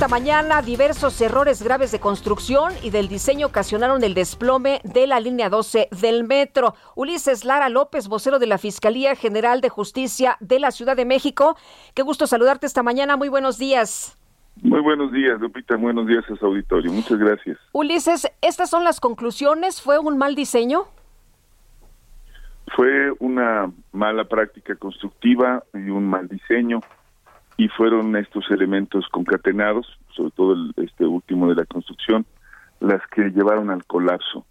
Esta mañana, diversos errores graves de construcción y del diseño ocasionaron el desplome de la línea 12 del metro. Ulises Lara López, vocero de la Fiscalía General de Justicia de la Ciudad de México. Qué gusto saludarte esta mañana. Muy buenos días. Muy buenos días, Lupita. Buenos días a su auditorio. Muchas gracias. Ulises, ¿estas son las conclusiones? ¿Fue un mal diseño? Fue una mala práctica constructiva y un mal diseño y fueron estos elementos concatenados, sobre todo el, este último de la construcción, las que llevaron al colapso.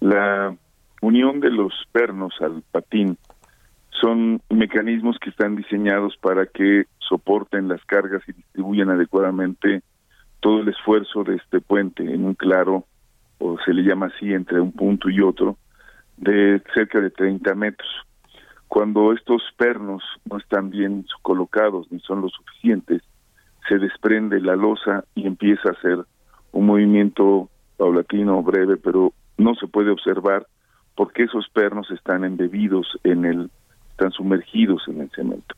La unión de los pernos al patín son mecanismos que están diseñados para que soporten las cargas y distribuyan adecuadamente todo el esfuerzo de este puente en un claro, o se le llama así, entre un punto y otro, de cerca de 30 metros cuando estos pernos no están bien colocados ni son lo suficientes, se desprende la losa y empieza a hacer un movimiento paulatino, breve, pero no se puede observar porque esos pernos están embebidos en el, están sumergidos en el cemento.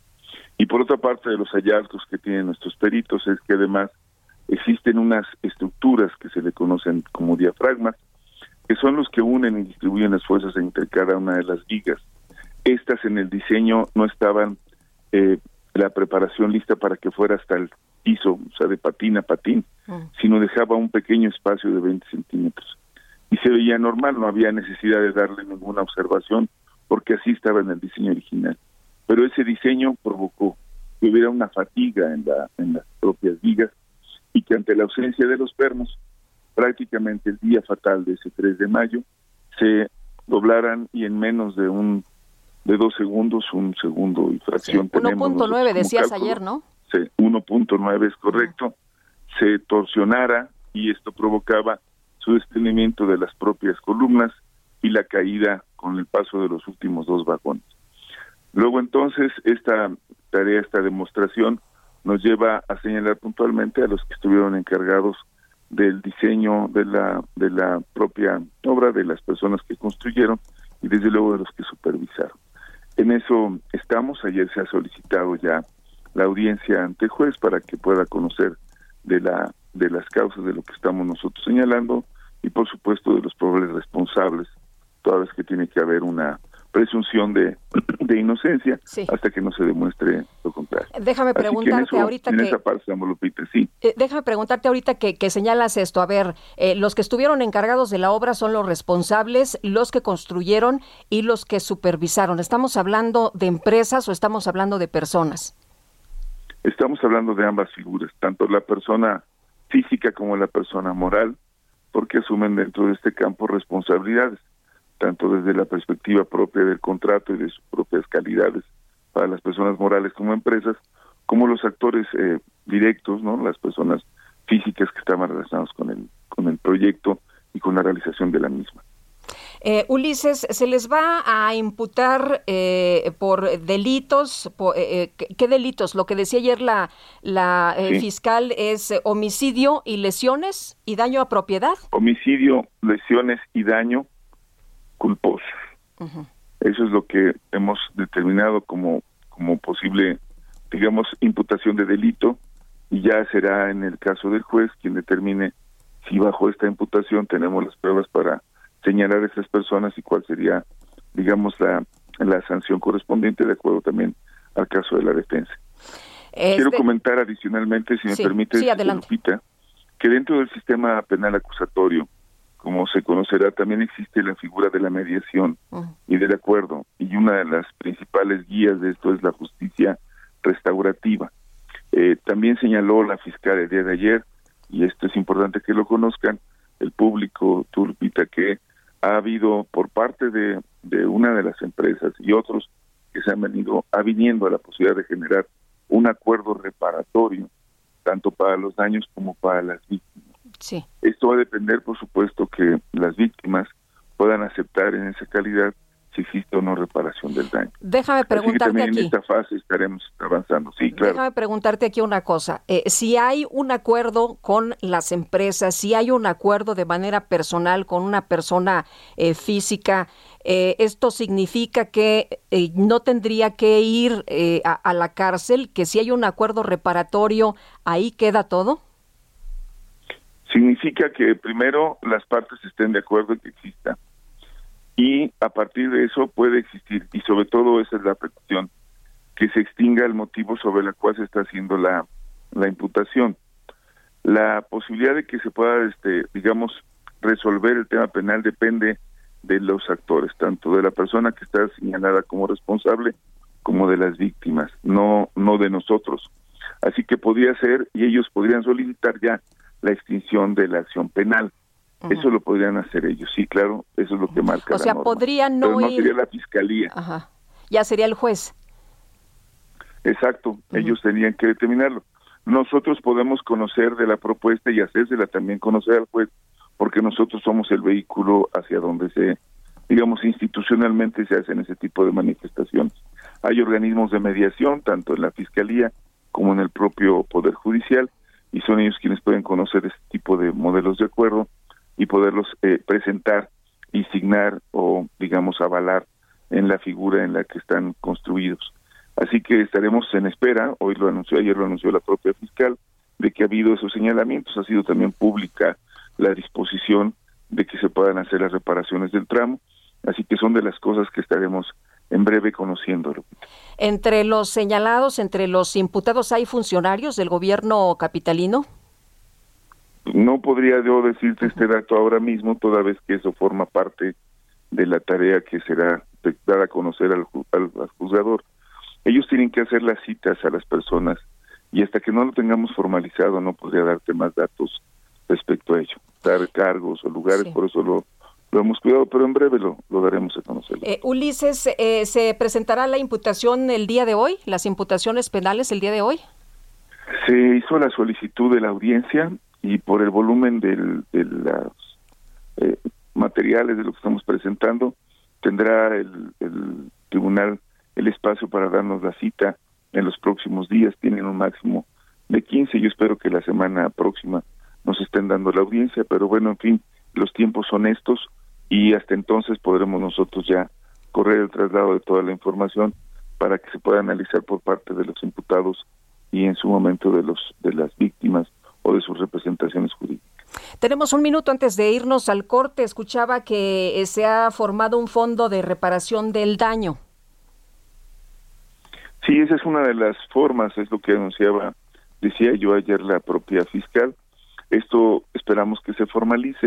Y por otra parte de los hallazgos que tienen nuestros peritos es que además existen unas estructuras que se le conocen como diafragmas, que son los que unen y distribuyen las fuerzas entre cada una de las vigas estas en el diseño no estaban eh, la preparación lista para que fuera hasta el piso, o sea, de patín a patín, mm. sino dejaba un pequeño espacio de 20 centímetros. Y se veía normal, no había necesidad de darle ninguna observación, porque así estaba en el diseño original. Pero ese diseño provocó que hubiera una fatiga en, la, en las propias vigas y que ante la ausencia de los pernos, prácticamente el día fatal de ese 3 de mayo, se doblaran y en menos de un de dos segundos, un segundo y fracción. 1.9 decías ayer, ¿no? Sí, 1.9 es correcto. Se torsionara y esto provocaba su desprendimiento de las propias columnas y la caída con el paso de los últimos dos vagones. Luego entonces esta tarea, esta demostración nos lleva a señalar puntualmente a los que estuvieron encargados del diseño de la de la propia obra de las personas que construyeron y desde luego de los que supervisaron. En eso estamos. Ayer se ha solicitado ya la audiencia ante juez para que pueda conocer de la de las causas de lo que estamos nosotros señalando y por supuesto de los probables responsables, toda vez que tiene que haber una presunción de, de inocencia hasta que no se demuestre lo contrario. Déjame preguntarte ahorita en que... esa parte, sí. Eh, déjame preguntarte ahorita que, que señalas esto. A ver, eh, los que estuvieron encargados de la obra son los responsables, los que construyeron y los que supervisaron. ¿Estamos hablando de empresas o estamos hablando de personas? Estamos hablando de ambas figuras, tanto la persona física como la persona moral, porque asumen dentro de este campo responsabilidades tanto desde la perspectiva propia del contrato y de sus propias calidades para las personas morales como empresas, como los actores eh, directos, no, las personas físicas que estaban relacionadas con el con el proyecto y con la realización de la misma. Eh, Ulises, ¿se les va a imputar eh, por delitos? ¿qué, delitos? Lo que decía ayer la, la fiscal es homicidio y lesiones y daño a propiedad. Homicidio, lesiones y daño. Eso es lo que hemos determinado como, como posible, digamos, imputación de delito y ya será en el caso del juez quien determine si bajo esta imputación tenemos las pruebas para señalar a esas personas y cuál sería, digamos, la, la sanción correspondiente de acuerdo también al caso de la defensa. Quiero comentar adicionalmente, si me permite, Lupita, que dentro del sistema penal acusatorio como se conocerá, también existe la figura de la mediación y del acuerdo. Y una de las principales guías de esto es la justicia restaurativa. Eh, también señaló la fiscal el día de ayer, y esto es importante que lo conozcan, el público turpita, que ha habido por parte de, de una de las empresas y otros que se han venido aviniendo a la posibilidad de generar un acuerdo reparatorio, tanto para los daños como para las víctimas. Sí. Esto va a depender, por supuesto, que las víctimas puedan aceptar en esa calidad si existe o no reparación del daño. Déjame preguntarte aquí. En esta fase estaremos avanzando. Sí, claro. Déjame preguntarte aquí una cosa. Eh, si hay un acuerdo con las empresas, si hay un acuerdo de manera personal con una persona eh, física, eh, ¿esto significa que no tendría que ir a, a la cárcel? ¿Que si hay un acuerdo reparatorio, ahí queda todo? Significa que primero las partes estén de acuerdo en que exista y a partir de eso puede existir, y sobre todo esa es la petición, que se extinga el motivo sobre el cual se está haciendo la, la imputación. La posibilidad de que se pueda, este, digamos, resolver el tema penal depende de los actores, tanto de la persona que está señalada como responsable como de las víctimas, no, no de nosotros. Así que podría ser, y ellos podrían solicitar ya la extinción de la acción penal. Eso lo podrían hacer ellos, sí, claro, eso es lo que marca. O sea, podrían no, no sería la fiscalía. Ajá. Ya sería el juez. Exacto, ellos tenían que determinarlo. Nosotros podemos conocer de la propuesta y hacérsela también conocer al juez, porque nosotros somos el vehículo hacia donde se, digamos, institucionalmente se hacen ese tipo de manifestaciones. Hay organismos de mediación, tanto en la fiscalía como en el propio Poder Judicial, y son ellos quienes pueden conocer este tipo de modelos de acuerdo y poderlos eh, presentar y o, digamos, avalar en la figura en la que están construidos. Así que estaremos en espera, hoy lo anunció, ayer lo anunció la propia fiscal, de que ha habido esos señalamientos, ha sido también pública la disposición de que se puedan hacer las reparaciones del tramo, así que son de las cosas que estaremos en breve conociendo. Entre los señalados, entre los imputados, ¿hay funcionarios del gobierno capitalino? No podría yo decirte este dato ahora mismo, toda vez que eso forma parte de la tarea que será dar a conocer al, juzgador. Ellos tienen que hacer las citas a las personas y hasta que no lo tengamos formalizado no podría darte más datos respecto a ello, dar cargos o lugares, por eso lo, lo hemos cuidado, pero en breve lo, lo daremos a conocer. Eh, Ulises, eh, ¿se presentará la imputación el día de hoy, las imputaciones penales el día de hoy? Se hizo la solicitud de la audiencia y por el volumen del, de los eh, materiales de lo que estamos presentando, tendrá el, el, tribunal el espacio para darnos la cita en los próximos días. Tienen un máximo de 15. Yo espero que la semana próxima nos estén dando la audiencia, pero bueno, en fin, los tiempos son estos y hasta entonces podremos nosotros ya correr el traslado de toda la información para que se pueda analizar por parte de los imputados y en su momento de los de las víctimas o de sus representaciones jurídicas. Tenemos un minuto antes de irnos al corte. Escuchaba que eh, se ha formado un fondo de reparación del daño. Sí, esa es una de las formas, es lo que anunciaba, decía yo ayer la propia fiscal. Esto esperamos que se formalice.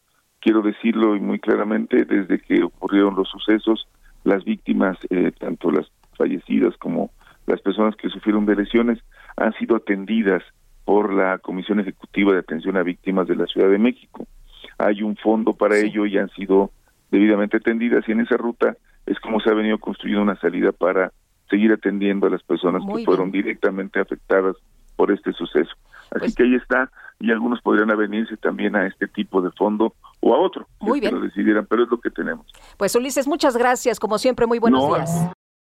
Quiero decirlo muy claramente, desde que ocurrieron los sucesos, las víctimas, eh, tanto las fallecidas como las personas que sufrieron de lesiones, han sido atendidas por la Comisión Ejecutiva de Atención a Víctimas de la Ciudad de México. Hay un fondo para ello y han sido debidamente atendidas y en esa ruta es como se ha venido construyendo una salida para seguir atendiendo a las personas que fueron directamente afectadas por este suceso. Así pues que ahí está, y algunos podrían avenirse también a este tipo de fondo o a otro, muy si bien. lo decidieran, pero es lo que tenemos. Pues Ulises, muchas gracias, como siempre, muy buenos días.